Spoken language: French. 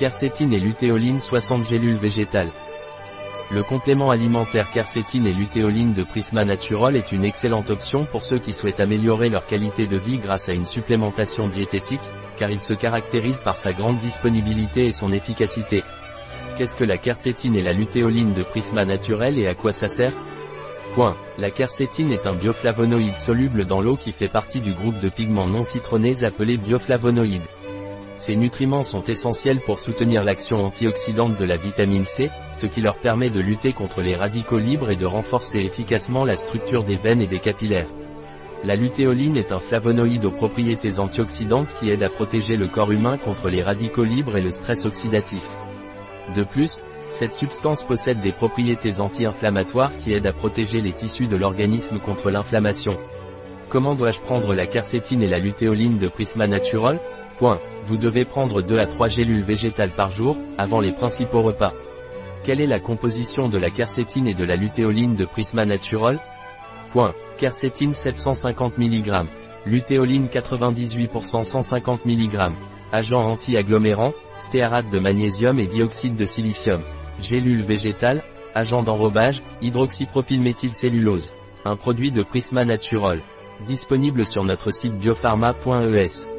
Quercétine et lutéoline 60 gélules végétales. Le complément alimentaire quercétine et lutéoline de Prisma Natural est une excellente option pour ceux qui souhaitent améliorer leur qualité de vie grâce à une supplémentation diététique, car il se caractérise par sa grande disponibilité et son efficacité. Qu'est-ce que la quercétine et la lutéoline de Prisma Naturel et à quoi ça sert? Point. La quercétine est un bioflavonoïde soluble dans l'eau qui fait partie du groupe de pigments non citronnés appelés bioflavonoïdes. Ces nutriments sont essentiels pour soutenir l'action antioxydante de la vitamine C, ce qui leur permet de lutter contre les radicaux libres et de renforcer efficacement la structure des veines et des capillaires. La lutéoline est un flavonoïde aux propriétés antioxydantes qui aide à protéger le corps humain contre les radicaux libres et le stress oxydatif. De plus, cette substance possède des propriétés anti-inflammatoires qui aident à protéger les tissus de l'organisme contre l'inflammation. Comment dois-je prendre la quercétine et la lutéoline de Prisma Natural? Point. Vous devez prendre 2 à 3 gélules végétales par jour, avant les principaux repas. Quelle est la composition de la quercétine et de la lutéoline de Prisma Natural? Point. Quercétine 750 mg. Lutéoline 98% 150 mg. Agent anti-agglomérant, stéarate de magnésium et dioxyde de silicium. Gélule végétale, agent d'enrobage, hydroxypropylméthylcellulose. Un produit de Prisma Natural. Disponible sur notre site biopharma.es.